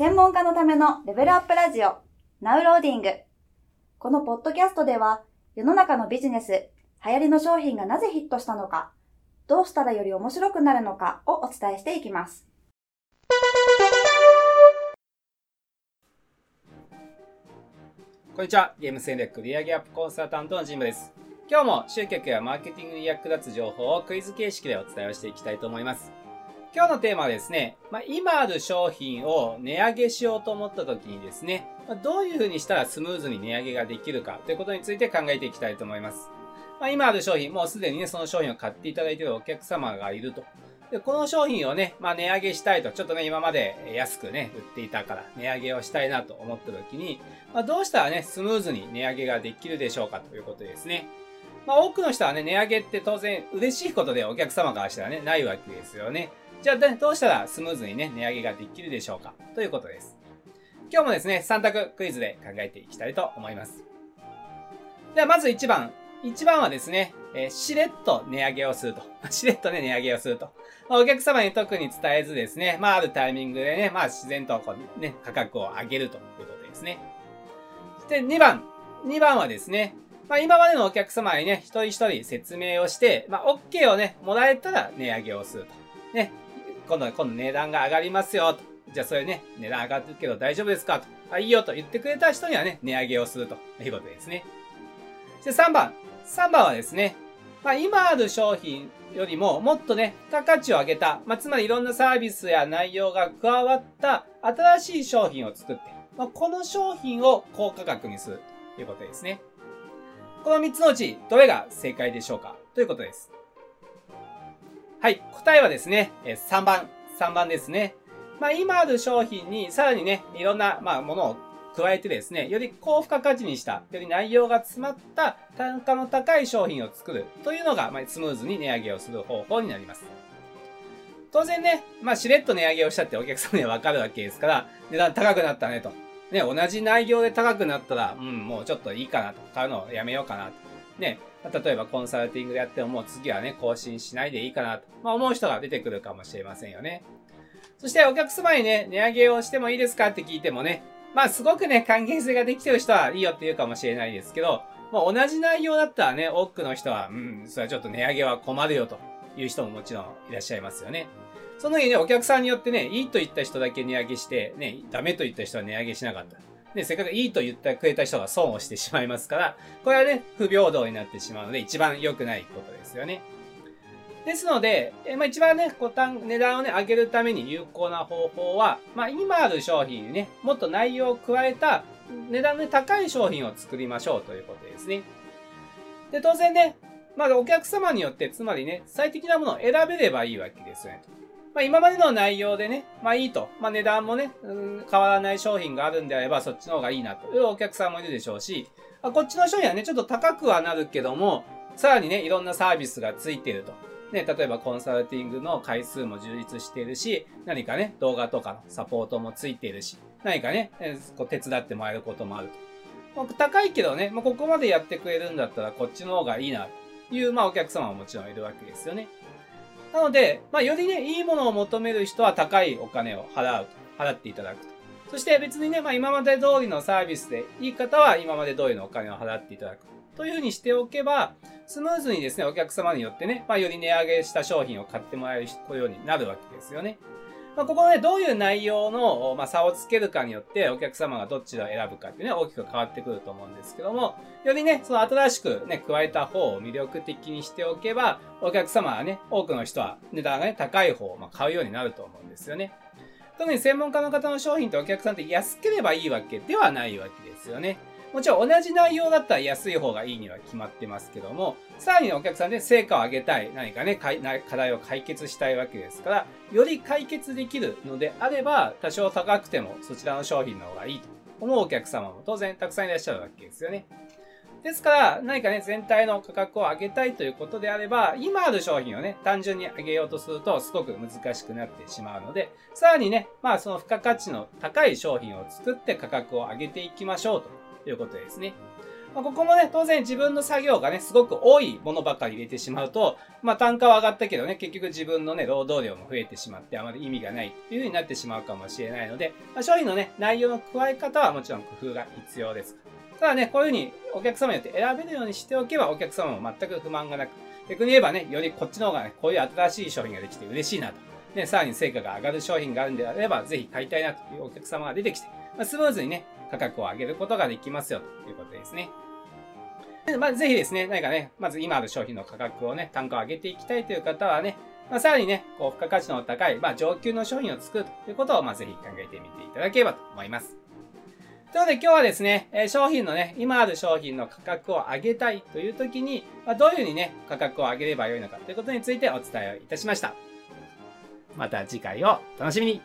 専門家のためのレベルアップラジオ、ナウローディング。このポッドキャストでは、世の中のビジネス、流行りの商品がなぜヒットしたのか、どうしたらより面白くなるのかをお伝えしていきます。こんにちは。ゲーム戦略売上アップコンサルタントのジムです。今日も集客やマーケティングに役立つ情報をクイズ形式でお伝えをしていきたいと思います。今日のテーマはですね、まあ、今ある商品を値上げしようと思った時にですね、まあ、どういう風にしたらスムーズに値上げができるかということについて考えていきたいと思います。まあ、今ある商品、もうすでにね、その商品を買っていただいているお客様がいると。で、この商品をね、まあ、値上げしたいと、ちょっとね、今まで安くね、売っていたから、値上げをしたいなと思った時に、まあ、どうしたらね、スムーズに値上げができるでしょうかということですね。まあ、多くの人はね、値上げって当然嬉しいことでお客様からしたらね、ないわけですよね。じゃあ、どうしたらスムーズにね、値上げができるでしょうか？ということです。今日もですね、3択クイズで考えていきたいと思います。では、まず1番。1番はですね、えー、しれっと値上げをすると。しれっとね、値上げをすると。ま、お客様に特に伝えずですね、まあ、あるタイミングでね、まあ、自然とこうね、価格を上げるということですね。で、2番。2番はですね、まあ、今までのお客様にね、一人一人説明をして、まあ、OK をね、もらえたら値上げをすると。ね、今度、今度値段が上がりますよ、じゃあそれね、値段上がるけど大丈夫ですか？と。あ、いいよと言ってくれた人にはね、値上げをするということですね。そして3番。3番はですね、まあ今ある商品よりももっとね、付加価値を上げた、まあつまりいろんなサービスや内容が加わった新しい商品を作って、まあ、この商品を高価格にするということですね。この3つのうち、どれが正解でしょうか？ということです。はい。答えはですね、3番。3番ですね。まあ、今ある商品にさらにね、いろんな、まあ、ものを加えてですね、より高付加価値にした、より内容が詰まった単価の高い商品を作るというのが、まあ、スムーズに値上げをする方法になります。当然ね、まあ、しれっと値上げをしたってお客様にはわかるわけですから、値段高くなったねと。ね、同じ内容で高くなったら、うん、もうちょっといいかなと。買うのをやめようかなと。ね、例えばコンサルティングでやってももう次はね、更新しないでいいかなと、まあ、思う人が出てくるかもしれませんよね。そしてお客様にね、値上げをしてもいいですかって聞いてもね、まあすごくね、還元性ができてる人はいいよって言うかもしれないですけど、まあ同じ内容だったらね、多くの人は、うん、それはちょっと値上げは困るよという人ももちろんいらっしゃいますよね。その時にね、お客さんによってね、いいと言った人だけ値上げして、ね、ダメと言った人は値上げしなかった。ね、せっかくいいと言ってくれた人が損をしてしまいますから、これはね、不平等になってしまうので、一番良くないことですよね。ですので、えまあ、一番ね、こう値段をね、上げるために有効な方法は、まあ、今ある商品にね、もっと内容を加えた、値段の高い商品を作りましょうということですね。で、当然ね、まあ、お客様によって、つまりね、最適なものを選べればいいわけですよね。まあ、今までの内容でね、まあいいと。まあ値段もね、変わらない商品があるんであれば、そっちの方がいいなというお客さんもいるでしょうし、あこっちの商品はね、ちょっと高くはなるけども、さらにね、いろんなサービスがついていると。ね、例えばコンサルティングの回数も充実しているし、何かね、動画とかのサポートもついているし、何かね、こう手伝ってもらえることもあると。まあ高いけどね、まあ、ここまでやってくれるんだったらこっちの方がいいなという、まあお客様ももちろんいるわけですよね。なので、まあ、よりね、いいものを求める人は高いお金を払うと。払っていただくと。そして別にね、まあ、今まで通りのサービスでいい方は今まで通りのお金を払っていただく。というふうにしておけば、スムーズにですね、お客様によってね、まあ、より値上げした商品を買ってもらえるようになるわけですよね。まあ、ここね、どういう内容の、まあ、差をつけるかによって、お客様がどっちを選ぶかっていうね、大きく変わってくると思うんですけども、よりね、その新しくね、加えた方を魅力的にしておけば、お客様はね、多くの人は値段がね、高い方を、ま、買うようになると思うんですよね。特に専門家の方の商品ってお客さんって安ければいいわけではないわけですよね。もちろん同じ内容だったら安い方がいいには決まってますけども、さらにお客さんで成果を上げたい、何かね、課題を解決したいわけですから、より解決できるのであれば、多少高くてもそちらの商品の方がいいと思うお客様も当然たくさんいらっしゃるわけですよね。ですから、何かね、全体の価格を上げたいということであれば、今ある商品をね、単純に上げようとすると、すごく難しくなってしまうので、さらにね、まあその付加価値の高い商品を作って価格を上げていきましょうということですね。まあ、ここもね、当然自分の作業がね、すごく多いものばかり入れてしまうと、まあ単価は上がったけどね、結局自分のね、労働量も増えてしまって、あまり意味がないっていう風になってしまうかもしれないので、まあ、商品のね、内容の加え方はもちろん工夫が必要です。ただね、こういう風にお客様によって選べるようにしておけば、お客様も全く不満がなく、逆に言えばね、よりこっちの方がね、こういう新しい商品ができて嬉しいなと。ね、さらに成果が上がる商品があるんであれば、ぜひ買いたいなというお客様が出てきて、まあ、スムーズにね、価格を上げることができますよということですね。まあ、ぜひですね、何かね、まず今ある商品の価格をね、単価を上げていきたいという方はね、まあ、さらにね、こう、付加価値の高い、まあ、上級の商品を作るということを、まあ、ぜひ考えてみていただければと思います。ということで今日はですね、え商品のね、今ある商品の価格を上げたいという時に、まあ、どういうふうにね、価格を上げればよいのかということについてお伝えをいたしました。また次回をお楽しみに